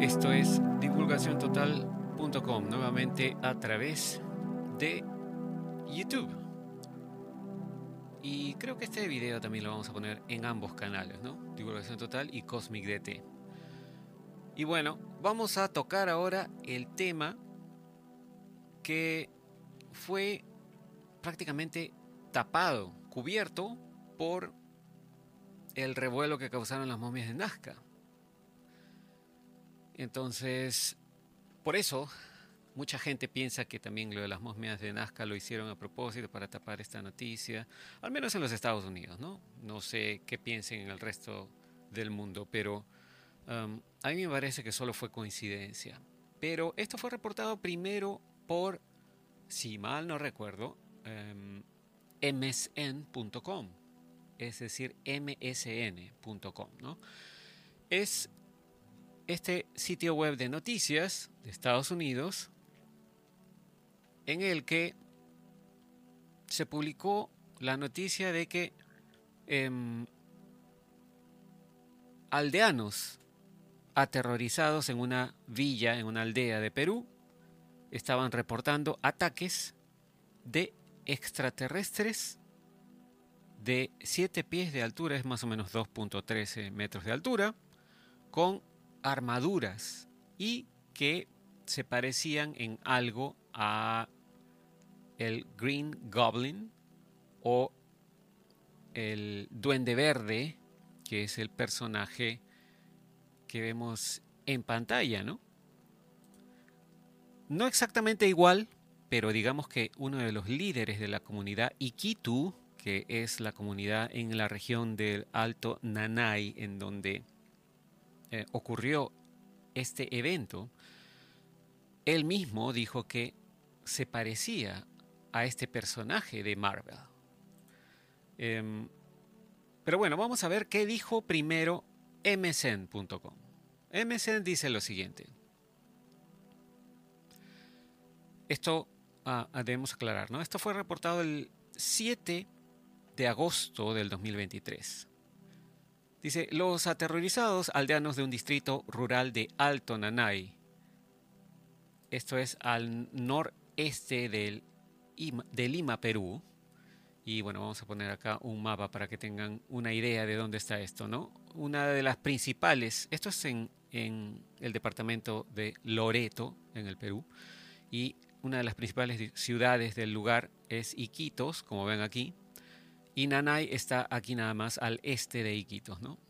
Esto es divulgaciontotal.com, nuevamente a través de YouTube. Y creo que este video también lo vamos a poner en ambos canales, ¿no? Divulgación Total y Cosmic DT. Y bueno, vamos a tocar ahora el tema que fue prácticamente tapado, cubierto por el revuelo que causaron las momias de Nazca. Entonces, por eso, mucha gente piensa que también lo de las momias de Nazca lo hicieron a propósito para tapar esta noticia, al menos en los Estados Unidos, ¿no? No sé qué piensen en el resto del mundo, pero um, a mí me parece que solo fue coincidencia. Pero esto fue reportado primero por, si mal no recuerdo, msn.com, em, es decir, msn.com, ¿no? Es este sitio web de noticias de Estados Unidos en el que se publicó la noticia de que em, aldeanos aterrorizados en una villa, en una aldea de Perú, estaban reportando ataques de extraterrestres de 7 pies de altura, es más o menos 2.13 metros de altura, con armaduras y que se parecían en algo a el Green Goblin o el Duende Verde, que es el personaje que vemos en pantalla, ¿no? No exactamente igual, pero digamos que uno de los líderes de la comunidad Iquitu, que es la comunidad en la región del Alto Nanay, en donde eh, ocurrió este evento, él mismo dijo que se parecía a este personaje de Marvel. Em, pero bueno, vamos a ver qué dijo primero msn.com. MSN dice lo siguiente. Esto ah, ah, debemos aclarar, ¿no? Esto fue reportado el 7 de agosto del 2023. Dice, los aterrorizados aldeanos de un distrito rural de Alto Nanay, esto es al noreste del, de Lima, Perú, y bueno, vamos a poner acá un mapa para que tengan una idea de dónde está esto, ¿no? Una de las principales, esto es en, en el departamento de Loreto, en el Perú, y una de las principales ciudades del lugar es Iquitos, como ven aquí, y Nanay está aquí nada más al este de Iquitos, ¿no?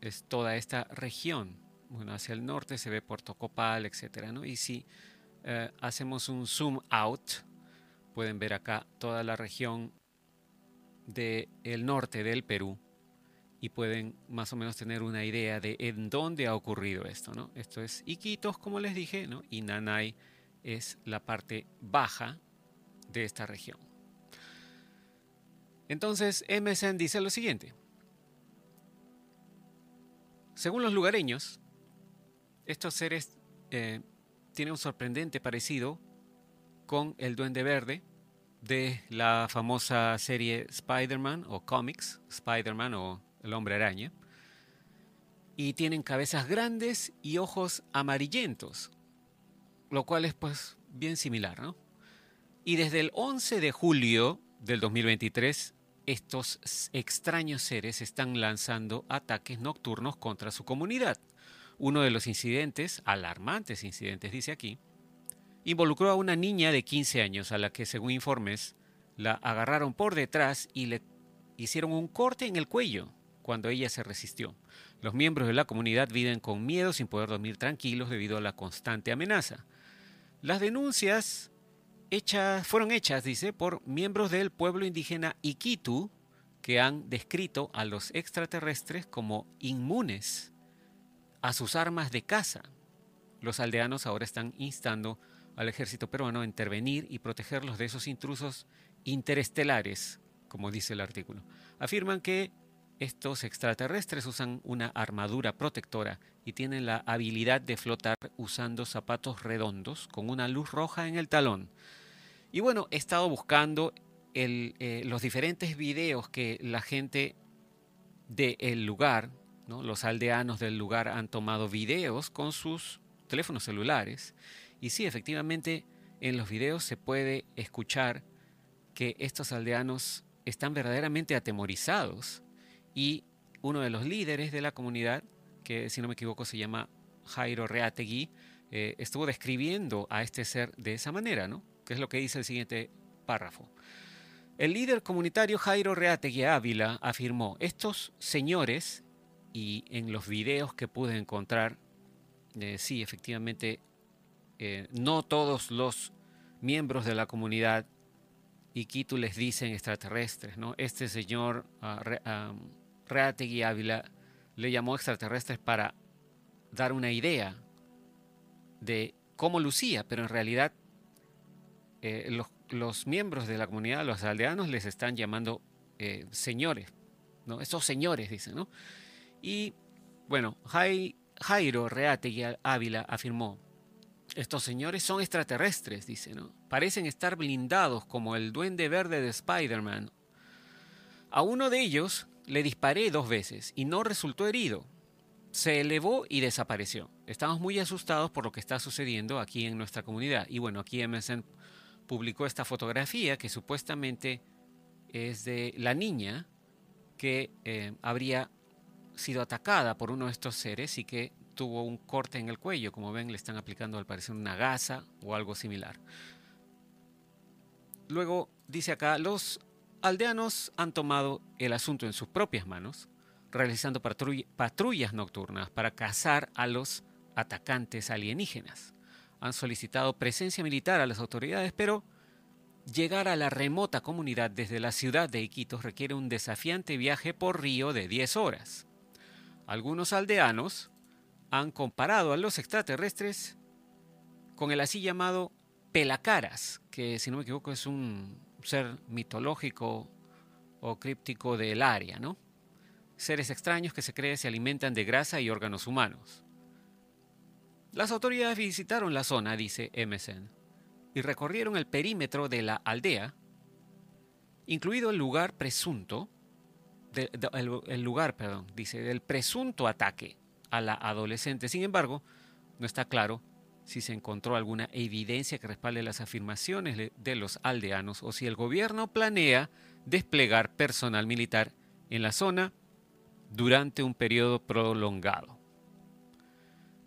Es toda esta región. Bueno, hacia el norte se ve Puerto Copal, etcétera, ¿no? Y si eh, hacemos un zoom out, pueden ver acá toda la región del norte del Perú y pueden más o menos tener una idea de en dónde ha ocurrido esto, ¿no? Esto es Iquitos, como les dije, ¿no? Y Nanay es la parte baja de esta región. Entonces, MSN dice lo siguiente. Según los lugareños, estos seres eh, tienen un sorprendente parecido con el Duende Verde de la famosa serie Spider-Man o cómics, Spider-Man o el Hombre Araña, y tienen cabezas grandes y ojos amarillentos, lo cual es pues bien similar, ¿no? Y desde el 11 de julio del 2023, estos extraños seres están lanzando ataques nocturnos contra su comunidad. Uno de los incidentes, alarmantes incidentes dice aquí, involucró a una niña de 15 años a la que, según informes, la agarraron por detrás y le hicieron un corte en el cuello cuando ella se resistió. Los miembros de la comunidad viven con miedo sin poder dormir tranquilos debido a la constante amenaza. Las denuncias fueron hechas, dice, por miembros del pueblo indígena Iquitu, que han descrito a los extraterrestres como inmunes a sus armas de caza. Los aldeanos ahora están instando al ejército peruano a intervenir y protegerlos de esos intrusos interestelares, como dice el artículo. Afirman que estos extraterrestres usan una armadura protectora y tienen la habilidad de flotar usando zapatos redondos con una luz roja en el talón. Y bueno, he estado buscando eh, los diferentes videos que la gente del lugar Los aldeanos del lugar han tomado videos con sus teléfonos celulares. Y sí, efectivamente, en los videos se puede escuchar que estos aldeanos están verdaderamente atemorizados. Y uno de los líderes de la comunidad, que si no me equivoco se llama Jairo Reategui, eh, estuvo describiendo a este ser de esa manera, ¿no? Que es lo que dice el siguiente párrafo. El líder comunitario Jairo Reategui Ávila afirmó, estos señores, y en los videos que pude encontrar, eh, sí, efectivamente, eh, no todos los miembros de la comunidad Iquitu les dicen extraterrestres, ¿no? Este señor uh, Reategui Ávila le llamó extraterrestres para dar una idea de cómo lucía, pero en realidad eh, los, miembros de la comunidad, los aldeanos, les están llamando eh, señores, ¿no? Esos señores, dicen, ¿no? Y bueno, Jairo Reategui Ávila afirmó, estos señores son extraterrestres, dice, ¿no? Parecen estar blindados como el duende verde de Spider-Man. A uno de ellos le disparé dos veces y no resultó herido. Se elevó y desapareció. Estamos muy asustados por lo que está sucediendo aquí en nuestra comunidad. Y bueno, aquí MSN publicó esta fotografía que supuestamente es de la niña que eh, habría sido atacada por uno de estos seres y que tuvo un corte en el cuello. Como ven, le están aplicando al parecer una gasa o algo similar. Luego dice acá, los aldeanos han tomado el asunto en sus propias manos, realizando patrullas nocturnas para cazar a los atacantes alienígenas. Han solicitado presencia militar a las autoridades, pero llegar a la remota comunidad desde la ciudad de Iquitos requiere un desafiante viaje por río de 10 horas. Algunos aldeanos han comparado a los extraterrestres con el así llamado pelacaras, que si no me equivoco es un ser mitológico o críptico del área, ¿no? Seres extraños que se cree se alimentan de grasa y órganos humanos. Las autoridades visitaron la zona, dice MSN, y recorrieron el perímetro de la aldea, incluido el lugar presunto, el, lugar, perdón, dice, del presunto ataque a la adolescente. Sin embargo, no está claro si se encontró alguna evidencia que respalde las afirmaciones de los aldeanos o si el gobierno planea desplegar personal militar en la zona durante un periodo prolongado.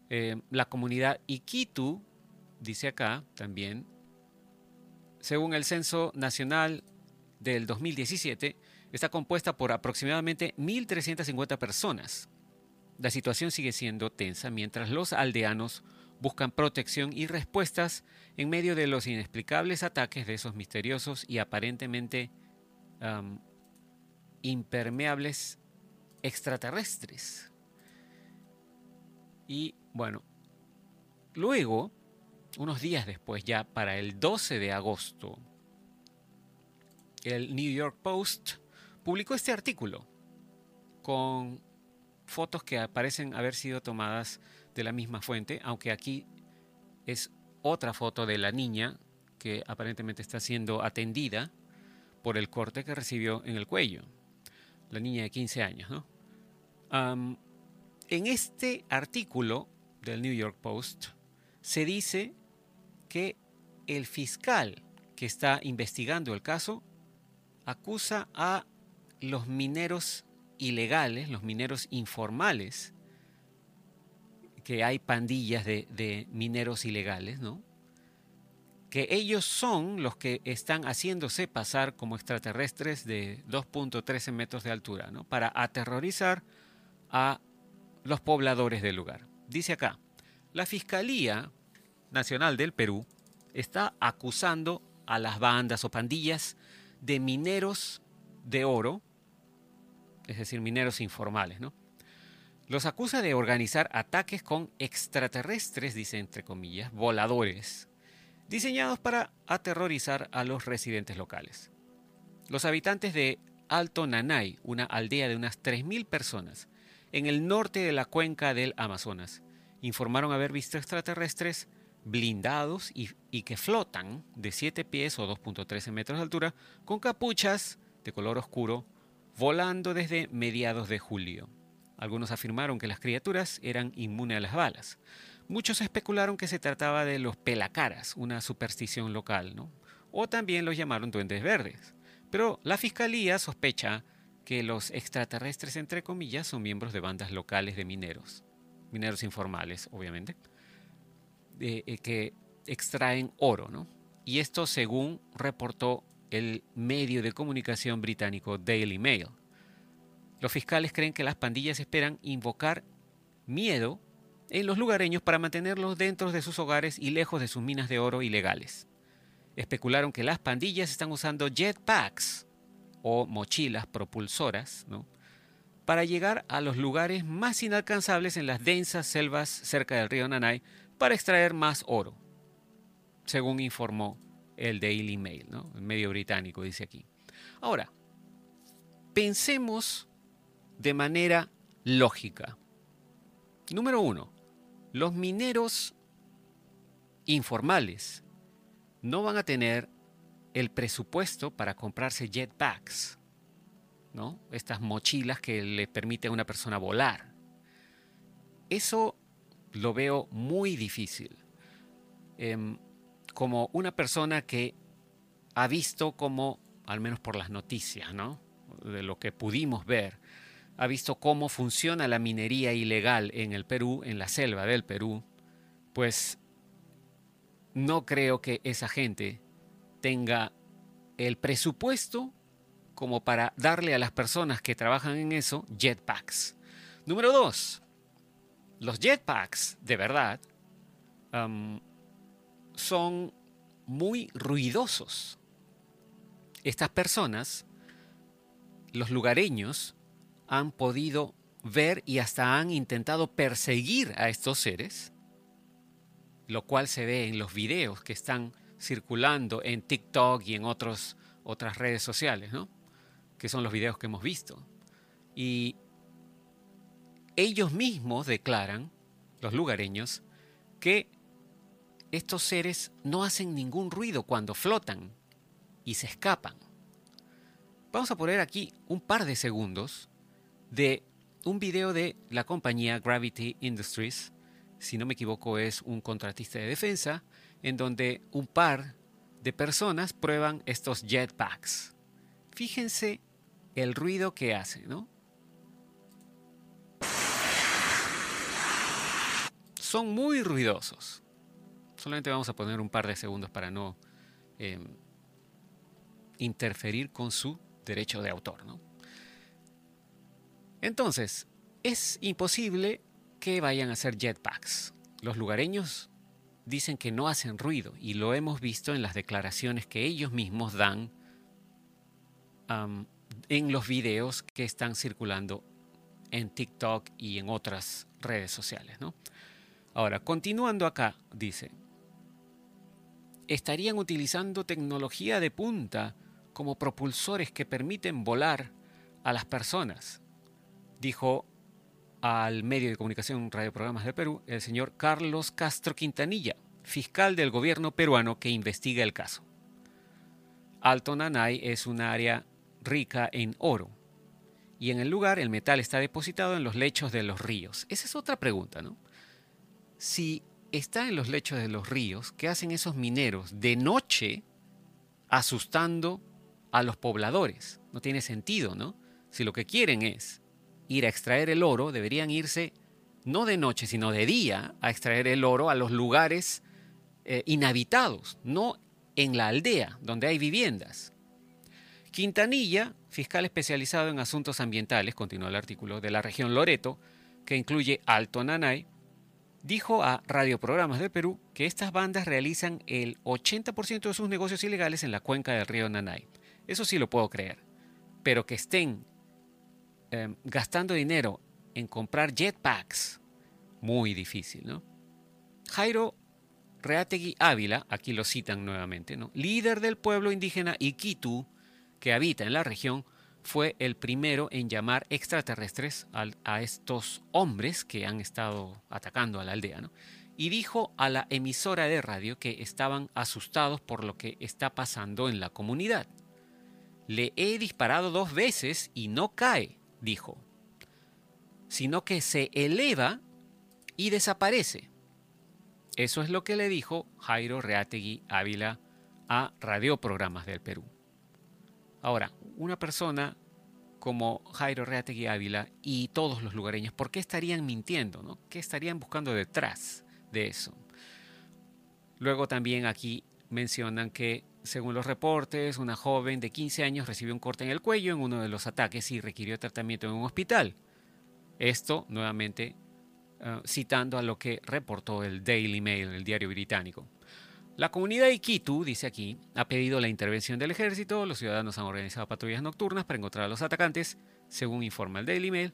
Eh, la comunidad Iquitu, dice acá también, según el Censo Nacional del 2017, está compuesta por aproximadamente 1.350 personas. La situación sigue siendo tensa mientras los aldeanos buscan protección y respuestas en medio de los inexplicables ataques de esos misteriosos y aparentemente impermeables extraterrestres. Y bueno, luego, unos días después, ya para el 12 de agosto, el New York Post publicó este artículo con fotos que parecen haber sido tomadas de la misma fuente, aunque aquí es otra foto de la niña que aparentemente está siendo atendida por el corte que recibió en el cuello. La niña de 15 años. ¿no? en este artículo del New York Post se dice que el fiscal que está investigando el caso acusa a los mineros ilegales, los mineros informales, que hay pandillas de, mineros ilegales, ¿no? Que ellos son los que están haciéndose pasar como extraterrestres de 2.13 metros de altura, ¿no? Para aterrorizar a los pobladores del lugar. Dice acá, la Fiscalía Nacional del Perú está acusando a las bandas o pandillas de mineros de oro, es decir, mineros informales, ¿no? Los acusa de organizar ataques con extraterrestres, dice entre comillas, voladores, diseñados para aterrorizar a los residentes locales. Los habitantes de Alto Nanay, una aldea de unas 3.000 personas, en el norte de la cuenca del Amazonas, informaron haber visto extraterrestres blindados y, que flotan de 7 pies o 2.13 metros de altura con capuchas de color oscuro volando desde mediados de julio. Algunos afirmaron que las criaturas eran inmunes a las balas. Muchos especularon que se trataba de los pelacaras, una superstición local, ¿no? O también los llamaron duendes verdes. Pero la fiscalía sospecha que los extraterrestres, entre comillas, son miembros de bandas locales de mineros, mineros informales, obviamente, eh, que extraen oro, ¿no? Y esto según reportó el medio de comunicación británico Daily Mail. Los fiscales creen que las pandillas esperan invocar miedo en los lugareños para mantenerlos dentro de sus hogares y lejos de sus minas de oro ilegales. Especularon que las pandillas están usando jetpacks o mochilas propulsoras para llegar a los lugares más inalcanzables en las densas selvas cerca del río Nanay para extraer más oro, según informó el Daily Mail, el medio británico dice aquí. Ahora, pensemos de manera lógica. Número uno, los mineros informales no van a tener el presupuesto para comprarse jetpacks, ¿no? Estas mochilas que le permiten a una persona volar. Eso lo veo muy difícil. Em, como una persona que ha visto como, al menos por las noticias, ¿no? De lo que pudimos ver, ha visto cómo funciona la minería ilegal en el Perú, en la selva del Perú, pues no creo que esa gente tenga el presupuesto como para darle a las personas que trabajan en eso jetpacks. Número dos, los jetpacks, de verdad, son muy ruidosos. Estas personas, los lugareños, han podido ver y hasta han intentado perseguir a estos seres, lo cual se ve en los videos que están circulando en TikTok y en otros, otras redes sociales, ¿no? que son los videos que hemos visto. Y ellos mismos declaran, los lugareños, que estos seres no hacen ningún ruido cuando flotan y se escapan. Vamos a poner aquí un par de segundos de un video de la compañía Gravity Industries, si no me equivoco es un contratista de defensa, en donde un par de personas prueban estos jetpacks. Fíjense el ruido que hace, ¿no? Son muy ruidosos. Solamente vamos a poner un par de segundos para no em, interferir con su derecho de autor, ¿no? Entonces, es imposible que vayan a hacer jetpacks. Los lugareños dicen que no hacen ruido y lo hemos visto en las declaraciones que ellos mismos dan en los videos que están circulando en TikTok y en otras redes sociales. Ahora, continuando acá, dice, estarían utilizando tecnología de punta como propulsores que permiten volar a las personas dijo al medio de comunicación Radio Programas de Perú el señor Carlos Castro Quintanilla, fiscal del gobierno peruano que investiga el caso. Alto Nanay es un área rica en oro y en el lugar el metal está depositado en los lechos de los ríos. Esa es otra pregunta, ¿no? Si está en los lechos de los ríos, ¿qué hacen esos mineros de noche asustando a los pobladores? No tiene sentido, ¿no? Si lo que quieren es ir a extraer el oro, deberían irse no de noche, sino de día a extraer el oro a los lugares eh, inhabitados, no en la aldea donde hay viviendas. Quintanilla, fiscal especializado en asuntos ambientales, continuó el artículo, de la región Loreto, que incluye Alto Nanay, dijo a Radioprogramas de Perú que estas bandas realizan el 80% de sus negocios ilegales en la cuenca del río Nanay. Eso sí lo puedo creer. Pero que estén Em, gastando dinero en comprar jetpacks, muy difícil, ¿no? Jairo Reategui Ávila, aquí lo citan nuevamente, ¿no? líder del pueblo indígena Iquitu, que habita en la región, fue el primero en llamar extraterrestres a, estos hombres que han estado atacando a la aldea, ¿no? y dijo a la emisora de radio que estaban asustados por lo que está pasando en la comunidad. Le he disparado dos veces y no cae dijo. sino que se eleva y desaparece. Eso es lo que le dijo Jairo Reategui Ávila a radioprogramas del Perú. Ahora, una persona como Jairo Reategui Ávila y todos los lugareños, ¿por qué estarían mintiendo? No? ¿Qué estarían buscando detrás de eso? Luego también aquí mencionan que, según los reportes, una joven de 15 años recibió un corte en el cuello en uno de los ataques y requirió tratamiento en un hospital. Esto, nuevamente, eh, citando a lo que reportó el Daily Mail, el diario británico. La comunidad de Iquitu, dice aquí, ha pedido la intervención del ejército, los ciudadanos han organizado patrullas nocturnas para encontrar a los atacantes, según informa el Daily Mail,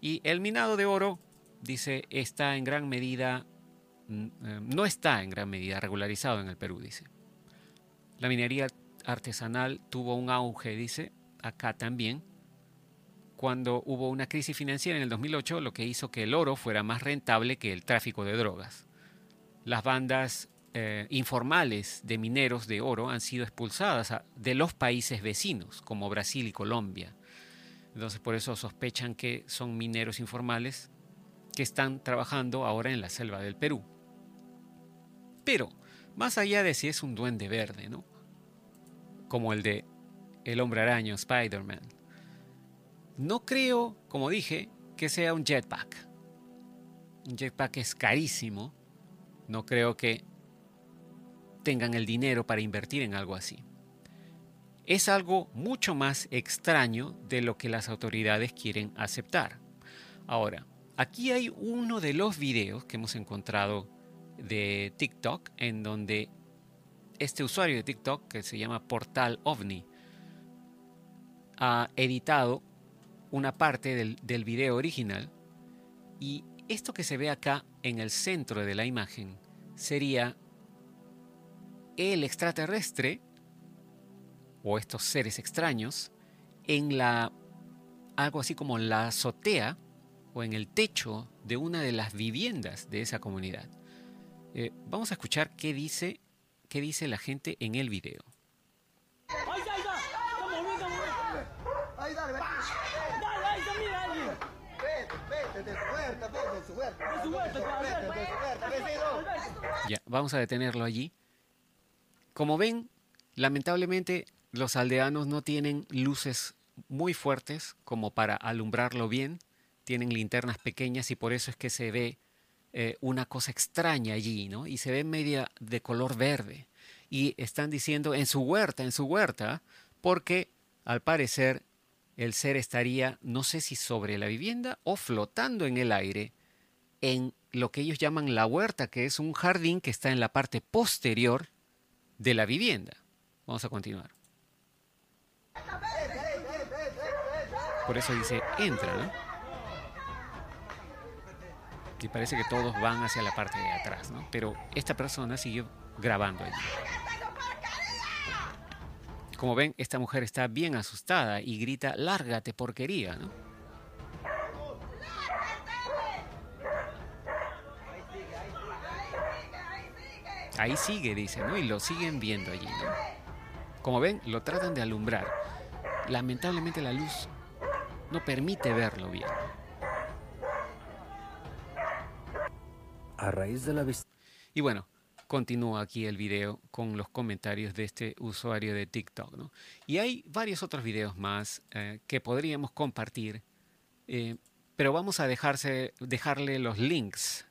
y el minado de oro, dice, está en gran medida, mm, eh, no está en gran medida regularizado en el Perú, dice. La minería artesanal tuvo un auge, dice, acá también, cuando hubo una crisis financiera en el 2008, lo que hizo que el oro fuera más rentable que el tráfico de drogas. Las bandas eh, informales de mineros de oro han sido expulsadas de los países vecinos, como Brasil y Colombia. Entonces por eso sospechan que son mineros informales que están trabajando ahora en la selva del Perú. Pero, más allá de si es un duende verde, ¿no? Como el de El hombre araño, Spider-Man. No creo, como dije, que sea un jetpack. Un jetpack es carísimo. No creo que tengan el dinero para invertir en algo así. Es algo mucho más extraño de lo que las autoridades quieren aceptar. Ahora, aquí hay uno de los videos que hemos encontrado de TikTok en donde este usuario de TikTok, que se llama Portal OVNI, ha editado una parte del, del video original y esto que se ve acá en el centro de la imagen sería el extraterrestre o estos seres extraños en la algo así como la azotea o en el techo de una de las viviendas de esa comunidad. Eh, vamos a escuchar qué dice, qué dice la gente en el video. Ya, vamos a detenerlo allí. Como ven, lamentablemente los aldeanos no tienen luces muy fuertes como para alumbrarlo bien, tienen linternas pequeñas y por eso es que se ve eh, una cosa extraña allí, ¿no? Y se ve media de color verde. Y están diciendo en su huerta, en su huerta, porque al parecer el ser estaría, no sé si sobre la vivienda o flotando en el aire, en lo que ellos llaman la huerta, que es un jardín que está en la parte posterior de la vivienda. Vamos a continuar. Por eso dice entra, ¿no? Y parece que todos van hacia la parte de atrás, ¿no? Pero esta persona siguió grabando allí. Como ven, esta mujer está bien asustada y grita, lárgate porquería, ¿no? Ahí sigue, dice, ¿no? Y lo siguen viendo allí, ¿no? Como ven, lo tratan de alumbrar. Lamentablemente la luz no permite verlo bien. A raíz de la vista. Y bueno, continúa aquí el video con los comentarios de este usuario de TikTok, ¿no? Y hay varios otros videos más eh, que podríamos compartir, eh, pero vamos a dejarse, dejarle los links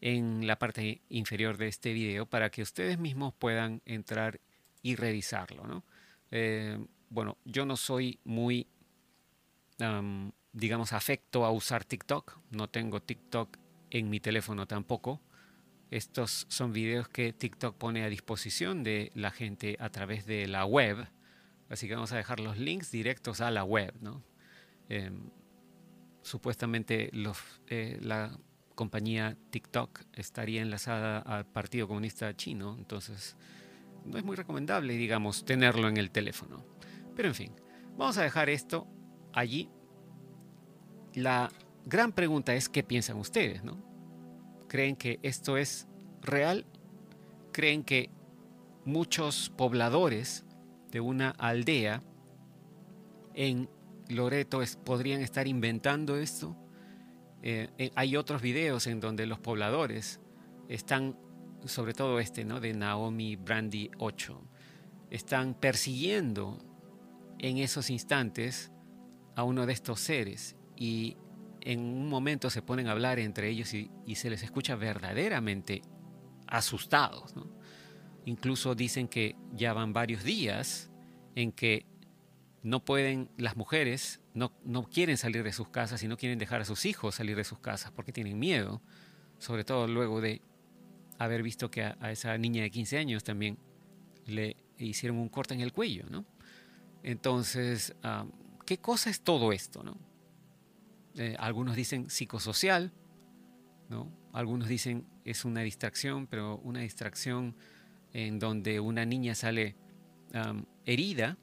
en la parte inferior de este video para que ustedes mismos puedan entrar y revisarlo. Eh, bueno, yo no soy muy, digamos, afecto a usar TikTok. No tengo TikTok en mi teléfono tampoco. Estos son videos que TikTok pone a disposición de la gente a través de la web. Así que vamos a dejar los links directos a la web. Em, supuestamente los, eh, la compañía TikTok estaría enlazada al Partido Comunista Chino, entonces no es muy recomendable, digamos, tenerlo en el teléfono. Pero en fin, vamos a dejar esto allí. La gran pregunta es qué piensan ustedes, ¿no? ¿Creen que esto es real? ¿Creen que muchos pobladores de una aldea en Loreto podrían estar inventando esto? Eh, eh, hay otros videos en donde los pobladores están, sobre todo este, ¿no? De Naomi Brandy 8, están persiguiendo en esos instantes a uno de estos seres y en un momento se ponen a hablar entre ellos y, se les escucha verdaderamente asustados. Incluso dicen que ya van varios días en que no pueden, las mujeres no, no quieren salir de sus casas y no quieren dejar a sus hijos salir de sus casas porque tienen miedo, sobre todo luego de haber visto que a, esa niña de 15 años también le hicieron un corte en el cuello. Entonces, ah, ¿qué cosa es todo esto? Eh, algunos dicen psicosocial, ¿no? Algunos dicen es una distracción, pero una distracción en donde una niña sale herida.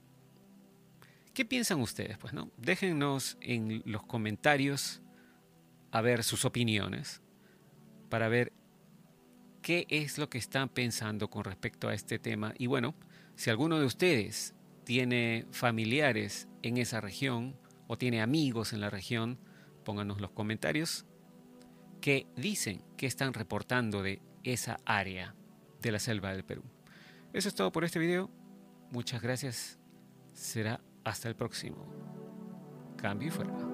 ¿Qué piensan ustedes? Pues, ¿no? Déjennos en los comentarios a ver sus opiniones para ver qué es lo que están pensando con respecto a este tema. Y bueno, si alguno de ustedes tiene familiares en esa región o tiene amigos en la región, pónganos los comentarios que dicen que están reportando de esa área de la selva del Perú. Eso es todo por este video. Muchas gracias. Será hasta el próximo. Cambio y fuera.